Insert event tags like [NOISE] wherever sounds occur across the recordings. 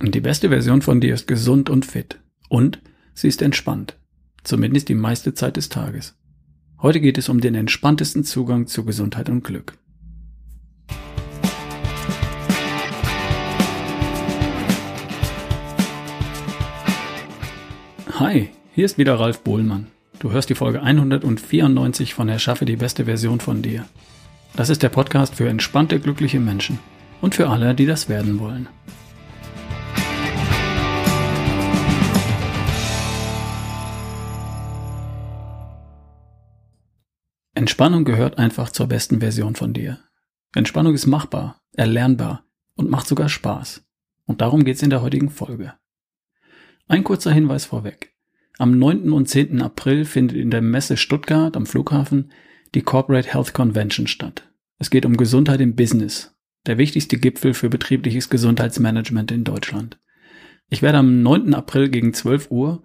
Die beste Version von dir ist gesund und fit. Und sie ist entspannt. Zumindest die meiste Zeit des Tages. Heute geht es um den entspanntesten Zugang zu Gesundheit und Glück. Hi, hier ist wieder Ralf Bohlmann. Du hörst die Folge 194 von Erschaffe die beste Version von dir. Das ist der Podcast für entspannte, glückliche Menschen und für alle, die das werden wollen. Entspannung gehört einfach zur besten Version von dir. Entspannung ist machbar, erlernbar und macht sogar Spaß. Und darum geht's in der heutigen Folge. Ein kurzer Hinweis vorweg. Am 9. und 10. April findet in der Messe Stuttgart am Flughafen die Corporate Health Convention statt. Es geht um Gesundheit im Business, der wichtigste Gipfel für betriebliches Gesundheitsmanagement in Deutschland. Ich werde am 9. April gegen 12 Uhr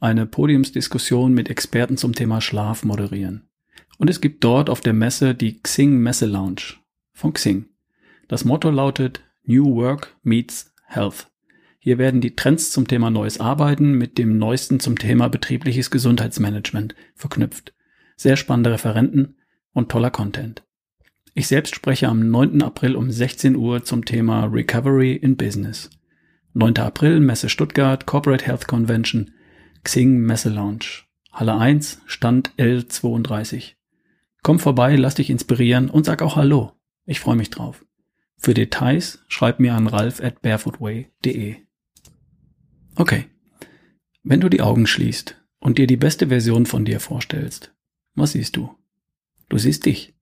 eine Podiumsdiskussion mit Experten zum Thema Schlaf moderieren. Und es gibt dort auf der Messe die Xing Messe Lounge von Xing. Das Motto lautet New Work meets Health. Hier werden die Trends zum Thema neues Arbeiten mit dem neuesten zum Thema betriebliches Gesundheitsmanagement verknüpft. Sehr spannende Referenten und toller Content. Ich selbst spreche am 9. April um 16 Uhr zum Thema Recovery in Business. 9. April Messe Stuttgart, Corporate Health Convention, Xing Messe Lounge. Halle 1, Stand L32. Komm vorbei, lass dich inspirieren und sag auch Hallo. Ich freue mich drauf. Für Details schreib mir an ralf at barefootway.de. Okay. Wenn du die Augen schließt und dir die beste Version von dir vorstellst, was siehst du? Du siehst dich.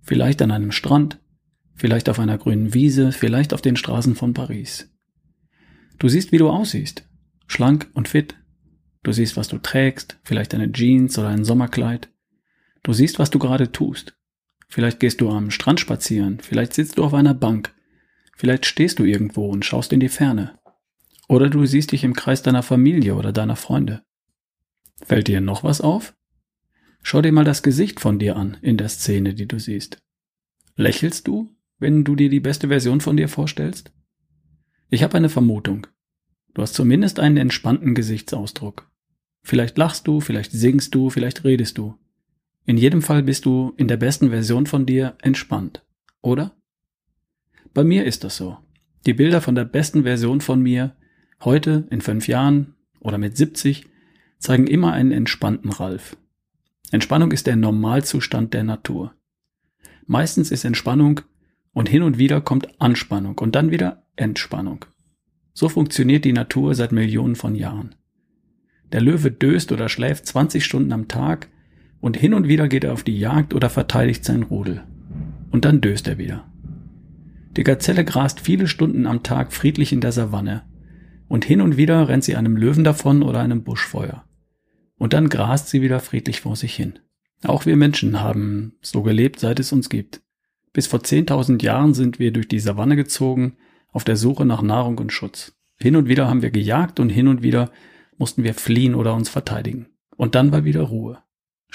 Vielleicht an einem Strand, vielleicht auf einer grünen Wiese, vielleicht auf den Straßen von Paris. Du siehst, wie du aussiehst. Schlank und fit. Du siehst, was du trägst, vielleicht eine Jeans oder ein Sommerkleid. Du siehst, was du gerade tust. Vielleicht gehst du am Strand spazieren, vielleicht sitzt du auf einer Bank, vielleicht stehst du irgendwo und schaust in die Ferne. Oder du siehst dich im Kreis deiner Familie oder deiner Freunde. Fällt dir noch was auf? Schau dir mal das Gesicht von dir an in der Szene, die du siehst. Lächelst du, wenn du dir die beste Version von dir vorstellst? Ich habe eine Vermutung. Du hast zumindest einen entspannten Gesichtsausdruck. Vielleicht lachst du, vielleicht singst du, vielleicht redest du. In jedem Fall bist du in der besten Version von dir entspannt, oder? Bei mir ist das so. Die Bilder von der besten Version von mir, heute, in fünf Jahren oder mit 70, zeigen immer einen entspannten Ralf. Entspannung ist der Normalzustand der Natur. Meistens ist Entspannung und hin und wieder kommt Anspannung und dann wieder Entspannung. So funktioniert die Natur seit Millionen von Jahren. Der Löwe döst oder schläft 20 Stunden am Tag, und hin und wieder geht er auf die Jagd oder verteidigt sein Rudel. Und dann döst er wieder. Die Gazelle grast viele Stunden am Tag friedlich in der Savanne. Und hin und wieder rennt sie einem Löwen davon oder einem Buschfeuer. Und dann grast sie wieder friedlich vor sich hin. Auch wir Menschen haben so gelebt, seit es uns gibt. Bis vor 10.000 Jahren sind wir durch die Savanne gezogen, auf der Suche nach Nahrung und Schutz. Hin und wieder haben wir gejagt und hin und wieder mussten wir fliehen oder uns verteidigen. Und dann war wieder Ruhe.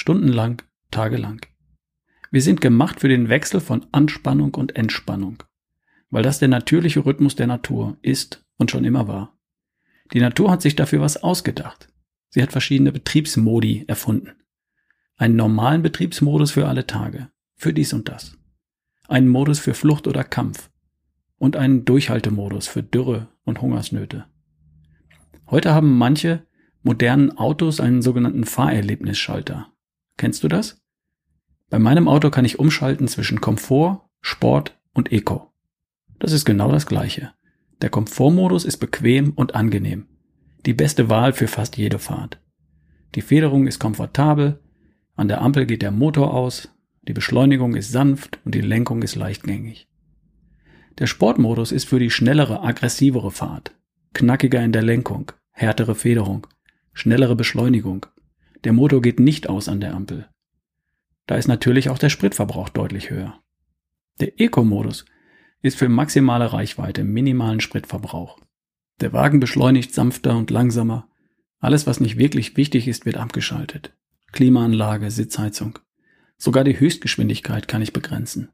Stundenlang, tagelang. Wir sind gemacht für den Wechsel von Anspannung und Entspannung, weil das der natürliche Rhythmus der Natur ist und schon immer war. Die Natur hat sich dafür was ausgedacht. Sie hat verschiedene Betriebsmodi erfunden. Einen normalen Betriebsmodus für alle Tage, für dies und das. Einen Modus für Flucht oder Kampf und einen Durchhaltemodus für Dürre und Hungersnöte. Heute haben manche modernen Autos einen sogenannten Fahrerlebnisschalter. Kennst du das? Bei meinem Auto kann ich umschalten zwischen Komfort, Sport und Eco. Das ist genau das gleiche. Der Komfortmodus ist bequem und angenehm. Die beste Wahl für fast jede Fahrt. Die Federung ist komfortabel, an der Ampel geht der Motor aus, die Beschleunigung ist sanft und die Lenkung ist leichtgängig. Der Sportmodus ist für die schnellere, aggressivere Fahrt. Knackiger in der Lenkung, härtere Federung, schnellere Beschleunigung, der Motor geht nicht aus an der Ampel. Da ist natürlich auch der Spritverbrauch deutlich höher. Der Eco-Modus ist für maximale Reichweite, minimalen Spritverbrauch. Der Wagen beschleunigt sanfter und langsamer. Alles, was nicht wirklich wichtig ist, wird abgeschaltet. Klimaanlage, Sitzheizung. Sogar die Höchstgeschwindigkeit kann ich begrenzen.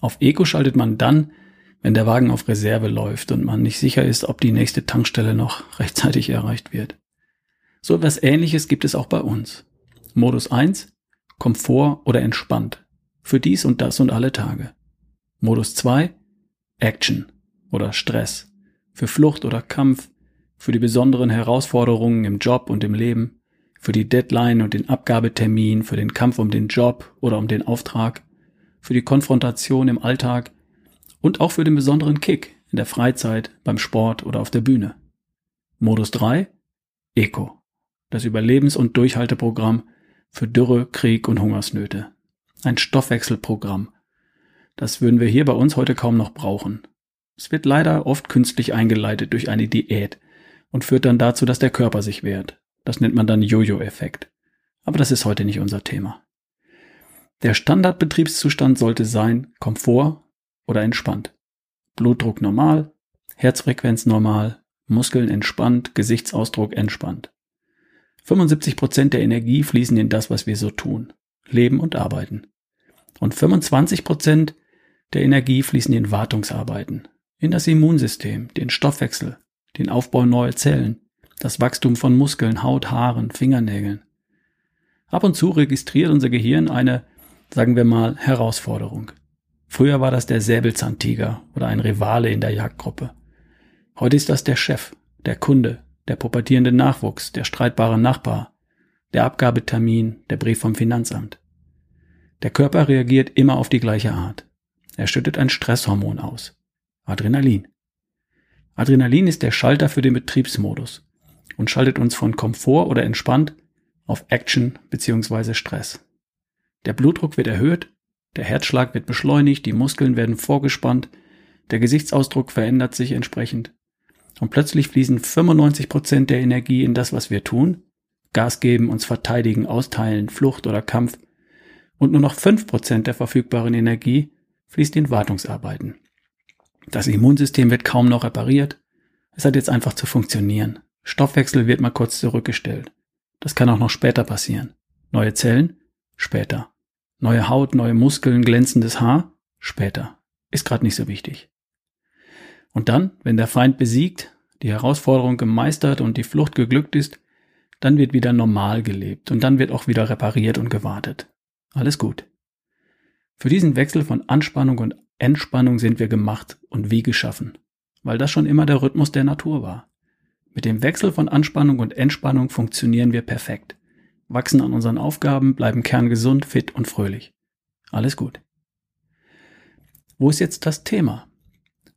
Auf Eco schaltet man dann, wenn der Wagen auf Reserve läuft und man nicht sicher ist, ob die nächste Tankstelle noch [LAUGHS] rechtzeitig erreicht wird. So etwas ähnliches gibt es auch bei uns. Modus 1, Komfort oder entspannt. Für dies und das und alle Tage. Modus 2, Action oder Stress. Für Flucht oder Kampf, für die besonderen Herausforderungen im Job und im Leben, für die Deadline und den Abgabetermin, für den Kampf um den Job oder um den Auftrag, für die Konfrontation im Alltag und auch für den besonderen Kick in der Freizeit, beim Sport oder auf der Bühne. Modus 3 Eco, das Überlebens- und Durchhalteprogramm für Dürre, Krieg und Hungersnöte. Ein Stoffwechselprogramm. Das würden wir hier bei uns heute kaum noch brauchen. Es wird leider oft künstlich eingeleitet durch eine Diät und führt dann dazu, dass der Körper sich wehrt. Das nennt man dann Jojo-Effekt. Aber das ist heute nicht unser Thema. Der Standardbetriebszustand sollte sein Komfort oder entspannt. Blutdruck normal, Herzfrequenz normal, Muskeln entspannt, Gesichtsausdruck entspannt. 75 Prozent der Energie fließen in das, was wir so tun, leben und arbeiten. Und 25 Prozent der Energie fließen in Wartungsarbeiten, in das Immunsystem, den Stoffwechsel, den Aufbau neuer Zellen, das Wachstum von Muskeln, Haut, Haaren, Fingernägeln. Ab und zu registriert unser Gehirn eine sagen wir mal, Herausforderung. Früher war das der Säbelzahntiger oder ein Rivale in der Jagdgruppe. Heute ist das der Chef, der Kunde, der pubertierende Nachwuchs, der streitbare Nachbar, der Abgabetermin, der Brief vom Finanzamt. Der Körper reagiert immer auf die gleiche Art. Er schüttet ein Stresshormon aus. Adrenalin. Adrenalin ist der Schalter für den Betriebsmodus und schaltet uns von Komfort oder entspannt auf Action bzw. Stress. Der Blutdruck wird erhöht, der Herzschlag wird beschleunigt, die Muskeln werden vorgespannt, der Gesichtsausdruck verändert sich entsprechend. Und plötzlich fließen 95 Prozent der Energie in das, was wir tun. Gas geben, uns verteidigen, austeilen, Flucht oder Kampf. Und nur noch 5% der verfügbaren Energie fließt in Wartungsarbeiten. Das Immunsystem wird kaum noch repariert. Es hat jetzt einfach zu funktionieren. Stoffwechsel wird mal kurz zurückgestellt. Das kann auch noch später passieren. Neue Zellen Später. Neue Haut, neue Muskeln, glänzendes Haar? Später. Ist gerade nicht so wichtig. Und dann, wenn der Feind besiegt, die Herausforderung gemeistert und die Flucht geglückt ist, dann wird wieder normal gelebt und dann wird auch wieder repariert und gewartet. Alles gut. Für diesen Wechsel von Anspannung und Entspannung sind wir gemacht und wie geschaffen, weil das schon immer der Rhythmus der Natur war. Mit dem Wechsel von Anspannung und Entspannung funktionieren wir perfekt wachsen an unseren Aufgaben, bleiben kerngesund, fit und fröhlich. Alles gut. Wo ist jetzt das Thema?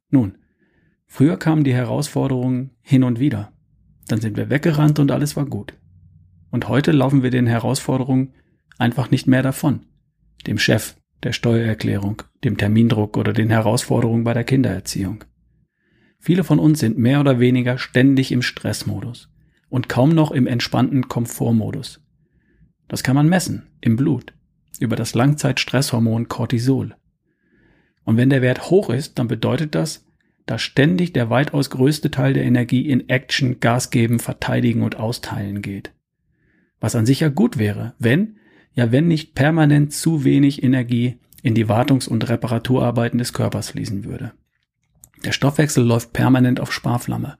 Nun, früher kamen die Herausforderungen hin und wieder. Dann sind wir weggerannt und alles war gut. Und heute laufen wir den Herausforderungen einfach nicht mehr davon. Dem Chef, der Steuererklärung, dem Termindruck oder den Herausforderungen bei der Kindererziehung. Viele von uns sind mehr oder weniger ständig im Stressmodus und kaum noch im entspannten Komfortmodus. Das kann man messen im Blut über das Langzeitstresshormon Cortisol. Und wenn der Wert hoch ist, dann bedeutet das, dass ständig der weitaus größte Teil der Energie in Action, Gas geben, verteidigen und austeilen geht. Was an sich ja gut wäre, wenn, ja wenn nicht permanent zu wenig Energie in die Wartungs- und Reparaturarbeiten des Körpers fließen würde. Der Stoffwechsel läuft permanent auf Sparflamme.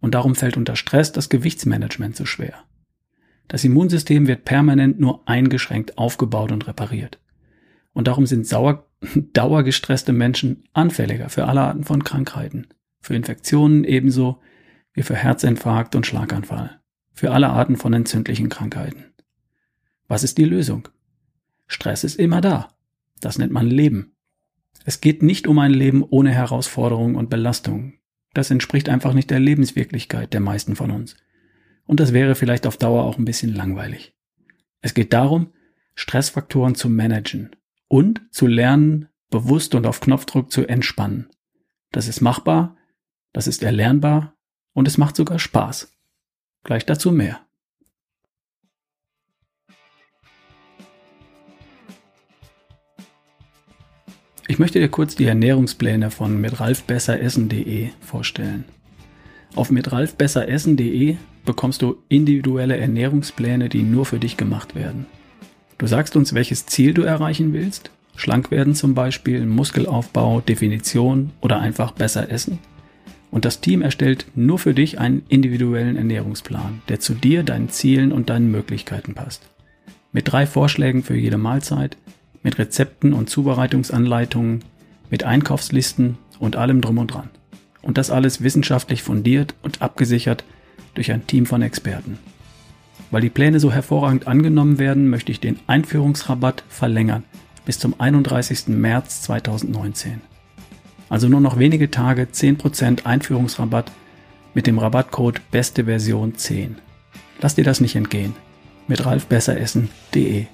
Und darum fällt unter Stress das Gewichtsmanagement so schwer. Das Immunsystem wird permanent nur eingeschränkt aufgebaut und repariert. Und darum sind sauer, [LAUGHS] dauergestresste Menschen anfälliger für alle Arten von Krankheiten. Für Infektionen ebenso wie für Herzinfarkt und Schlaganfall. Für alle Arten von entzündlichen Krankheiten. Was ist die Lösung? Stress ist immer da. Das nennt man Leben. Es geht nicht um ein Leben ohne Herausforderungen und Belastungen. Das entspricht einfach nicht der Lebenswirklichkeit der meisten von uns und das wäre vielleicht auf Dauer auch ein bisschen langweilig. Es geht darum, Stressfaktoren zu managen und zu lernen, bewusst und auf Knopfdruck zu entspannen. Das ist machbar, das ist erlernbar und es macht sogar Spaß. Gleich dazu mehr. Ich möchte dir kurz die Ernährungspläne von mitralfbesseressen.de vorstellen. Auf mitralfbesseressen.de bekommst du individuelle Ernährungspläne, die nur für dich gemacht werden. Du sagst uns, welches Ziel du erreichen willst Schlank werden zum Beispiel, Muskelaufbau, Definition oder einfach besser essen? Und das Team erstellt nur für dich einen individuellen Ernährungsplan, der zu dir, deinen Zielen und deinen Möglichkeiten passt. Mit drei Vorschlägen für jede Mahlzeit, mit Rezepten und Zubereitungsanleitungen, mit Einkaufslisten und allem drum und dran. Und das alles wissenschaftlich fundiert und abgesichert durch ein Team von Experten. Weil die Pläne so hervorragend angenommen werden, möchte ich den Einführungsrabatt verlängern bis zum 31. März 2019. Also nur noch wenige Tage 10% Einführungsrabatt mit dem Rabattcode beste Version 10. Lass dir das nicht entgehen. Mit ralfbesseressen.de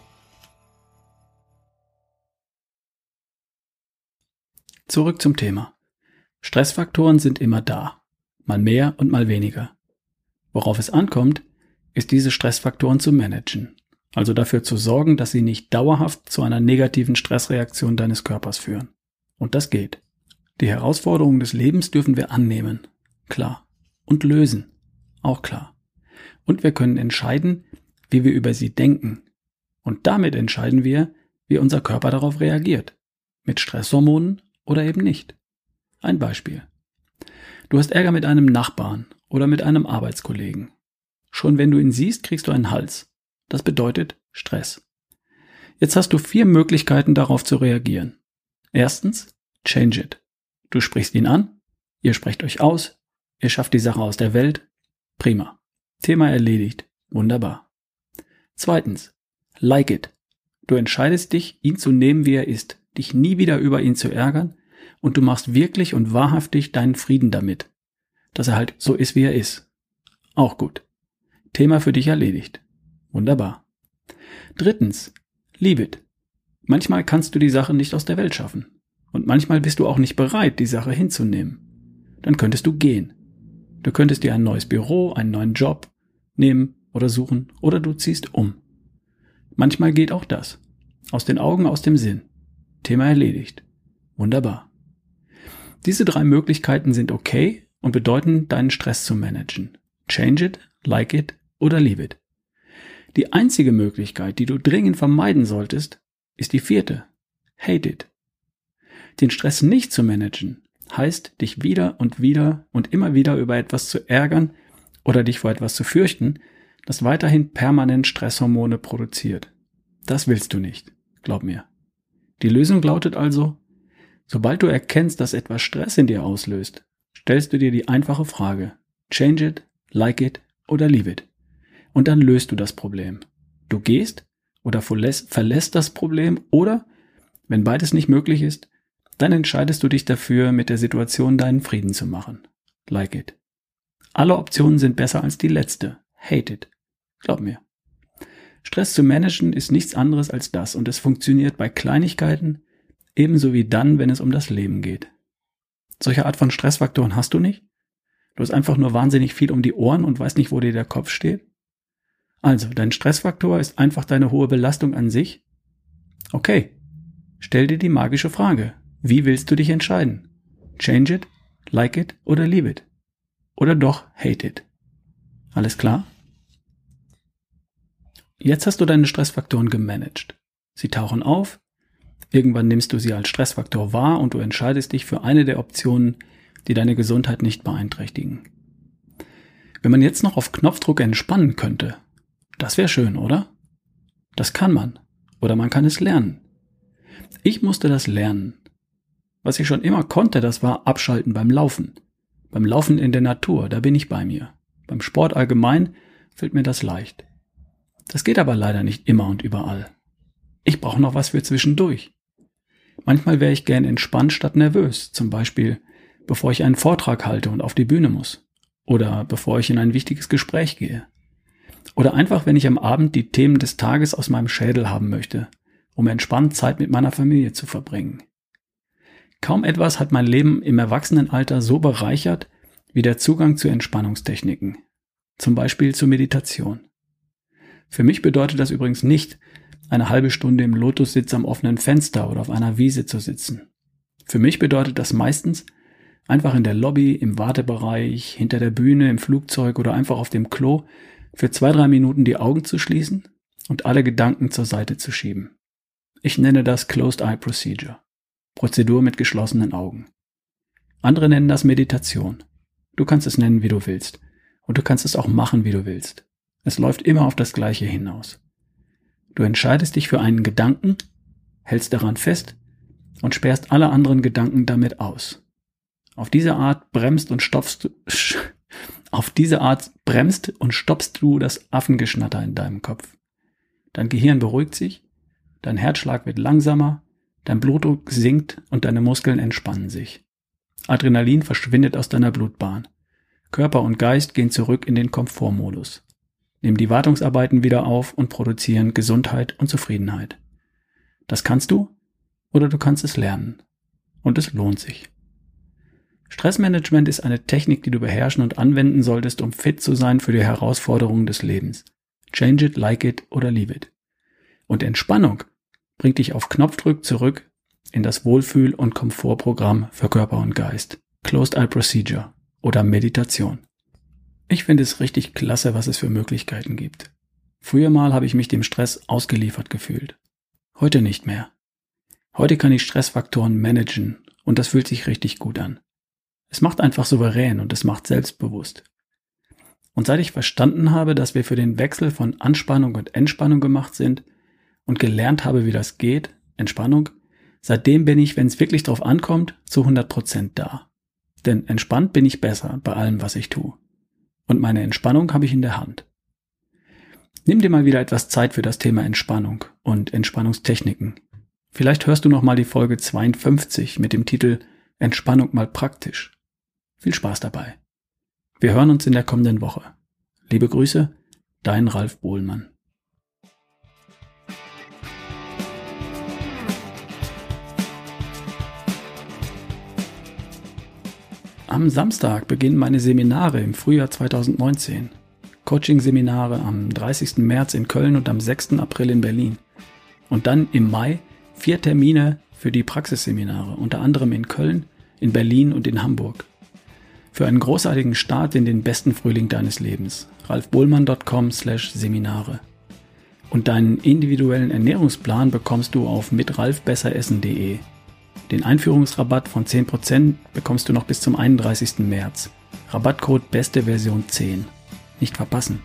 Zurück zum Thema. Stressfaktoren sind immer da. Mal mehr und mal weniger. Worauf es ankommt, ist diese Stressfaktoren zu managen. Also dafür zu sorgen, dass sie nicht dauerhaft zu einer negativen Stressreaktion deines Körpers führen. Und das geht. Die Herausforderungen des Lebens dürfen wir annehmen, klar, und lösen, auch klar. Und wir können entscheiden, wie wir über sie denken. Und damit entscheiden wir, wie unser Körper darauf reagiert. Mit Stresshormonen oder eben nicht. Ein Beispiel. Du hast Ärger mit einem Nachbarn oder mit einem Arbeitskollegen. Schon wenn du ihn siehst, kriegst du einen Hals. Das bedeutet Stress. Jetzt hast du vier Möglichkeiten darauf zu reagieren. Erstens, change it. Du sprichst ihn an, ihr sprecht euch aus, ihr schafft die Sache aus der Welt. Prima. Thema erledigt. Wunderbar. Zweitens, like it. Du entscheidest dich, ihn zu nehmen, wie er ist, dich nie wieder über ihn zu ärgern und du machst wirklich und wahrhaftig deinen Frieden damit, dass er halt so ist, wie er ist. Auch gut. Thema für dich erledigt. Wunderbar. Drittens, leave it. Manchmal kannst du die Sache nicht aus der Welt schaffen. Und manchmal bist du auch nicht bereit, die Sache hinzunehmen. Dann könntest du gehen. Du könntest dir ein neues Büro, einen neuen Job nehmen oder suchen oder du ziehst um. Manchmal geht auch das. Aus den Augen, aus dem Sinn. Thema erledigt. Wunderbar. Diese drei Möglichkeiten sind okay und bedeuten, deinen Stress zu managen. Change it, like it oder leave it. Die einzige Möglichkeit, die du dringend vermeiden solltest, ist die vierte. Hate it. Den Stress nicht zu managen, heißt, dich wieder und wieder und immer wieder über etwas zu ärgern oder dich vor etwas zu fürchten, das weiterhin permanent Stresshormone produziert. Das willst du nicht, glaub mir. Die Lösung lautet also, sobald du erkennst, dass etwas Stress in dir auslöst, stellst du dir die einfache Frage, change it, like it oder leave it. Und dann löst du das Problem. Du gehst oder verlässt das Problem oder, wenn beides nicht möglich ist, dann entscheidest du dich dafür, mit der Situation deinen Frieden zu machen. Like it. Alle Optionen sind besser als die letzte. Hate it. Glaub mir. Stress zu managen ist nichts anderes als das und es funktioniert bei Kleinigkeiten ebenso wie dann, wenn es um das Leben geht. Solche Art von Stressfaktoren hast du nicht? Du hast einfach nur wahnsinnig viel um die Ohren und weißt nicht, wo dir der Kopf steht? Also, dein Stressfaktor ist einfach deine hohe Belastung an sich? Okay. Stell dir die magische Frage. Wie willst du dich entscheiden? Change it, like it oder leave it? Oder doch hate it? Alles klar? Jetzt hast du deine Stressfaktoren gemanagt. Sie tauchen auf, irgendwann nimmst du sie als Stressfaktor wahr und du entscheidest dich für eine der Optionen, die deine Gesundheit nicht beeinträchtigen. Wenn man jetzt noch auf Knopfdruck entspannen könnte, das wäre schön, oder? Das kann man. Oder man kann es lernen. Ich musste das lernen. Was ich schon immer konnte, das war abschalten beim Laufen. Beim Laufen in der Natur, da bin ich bei mir. Beim Sport allgemein fällt mir das leicht. Das geht aber leider nicht immer und überall. Ich brauche noch was für zwischendurch. Manchmal wäre ich gern entspannt statt nervös, zum Beispiel bevor ich einen Vortrag halte und auf die Bühne muss. Oder bevor ich in ein wichtiges Gespräch gehe. Oder einfach, wenn ich am Abend die Themen des Tages aus meinem Schädel haben möchte, um entspannt Zeit mit meiner Familie zu verbringen. Kaum etwas hat mein Leben im Erwachsenenalter so bereichert wie der Zugang zu Entspannungstechniken, zum Beispiel zur Meditation. Für mich bedeutet das übrigens nicht, eine halbe Stunde im Lotussitz am offenen Fenster oder auf einer Wiese zu sitzen. Für mich bedeutet das meistens, einfach in der Lobby, im Wartebereich, hinter der Bühne, im Flugzeug oder einfach auf dem Klo für zwei, drei Minuten die Augen zu schließen und alle Gedanken zur Seite zu schieben. Ich nenne das Closed Eye Procedure. Prozedur mit geschlossenen Augen. Andere nennen das Meditation. Du kannst es nennen, wie du willst. Und du kannst es auch machen, wie du willst. Es läuft immer auf das Gleiche hinaus. Du entscheidest dich für einen Gedanken, hältst daran fest und sperrst alle anderen Gedanken damit aus. Auf diese Art bremst und stopfst du, [LAUGHS] auf diese Art bremst und stoppst du das Affengeschnatter in deinem Kopf. Dein Gehirn beruhigt sich, dein Herzschlag wird langsamer, dein Blutdruck sinkt und deine Muskeln entspannen sich. Adrenalin verschwindet aus deiner Blutbahn. Körper und Geist gehen zurück in den Komfortmodus. Nehmen die Wartungsarbeiten wieder auf und produzieren Gesundheit und Zufriedenheit. Das kannst du oder du kannst es lernen. Und es lohnt sich. Stressmanagement ist eine Technik, die du beherrschen und anwenden solltest, um fit zu sein für die Herausforderungen des Lebens. Change it, like it oder leave it. Und Entspannung bringt dich auf Knopfdruck zurück in das Wohlfühl- und Komfortprogramm für Körper und Geist. Closed Eye Procedure oder Meditation. Ich finde es richtig klasse, was es für Möglichkeiten gibt. Früher mal habe ich mich dem Stress ausgeliefert gefühlt. Heute nicht mehr. Heute kann ich Stressfaktoren managen und das fühlt sich richtig gut an. Es macht einfach souverän und es macht selbstbewusst. Und seit ich verstanden habe, dass wir für den Wechsel von Anspannung und Entspannung gemacht sind und gelernt habe, wie das geht, Entspannung, seitdem bin ich, wenn es wirklich drauf ankommt, zu 100% da. Denn entspannt bin ich besser bei allem, was ich tue. Und meine Entspannung habe ich in der Hand. Nimm dir mal wieder etwas Zeit für das Thema Entspannung und Entspannungstechniken. Vielleicht hörst du noch mal die Folge 52 mit dem Titel Entspannung mal praktisch. Viel Spaß dabei. Wir hören uns in der kommenden Woche. Liebe Grüße, dein Ralf Bohlmann. Am Samstag beginnen meine Seminare im Frühjahr 2019. Coaching-Seminare am 30. März in Köln und am 6. April in Berlin. Und dann im Mai vier Termine für die Praxisseminare, unter anderem in Köln, in Berlin und in Hamburg. Für einen großartigen Start in den besten Frühling deines Lebens. ralfbohlmann.com slash Seminare. Und deinen individuellen Ernährungsplan bekommst du auf mitralfbesseressen.de. Den Einführungsrabatt von 10% bekommst du noch bis zum 31. März. Rabattcode beste Version 10. Nicht verpassen.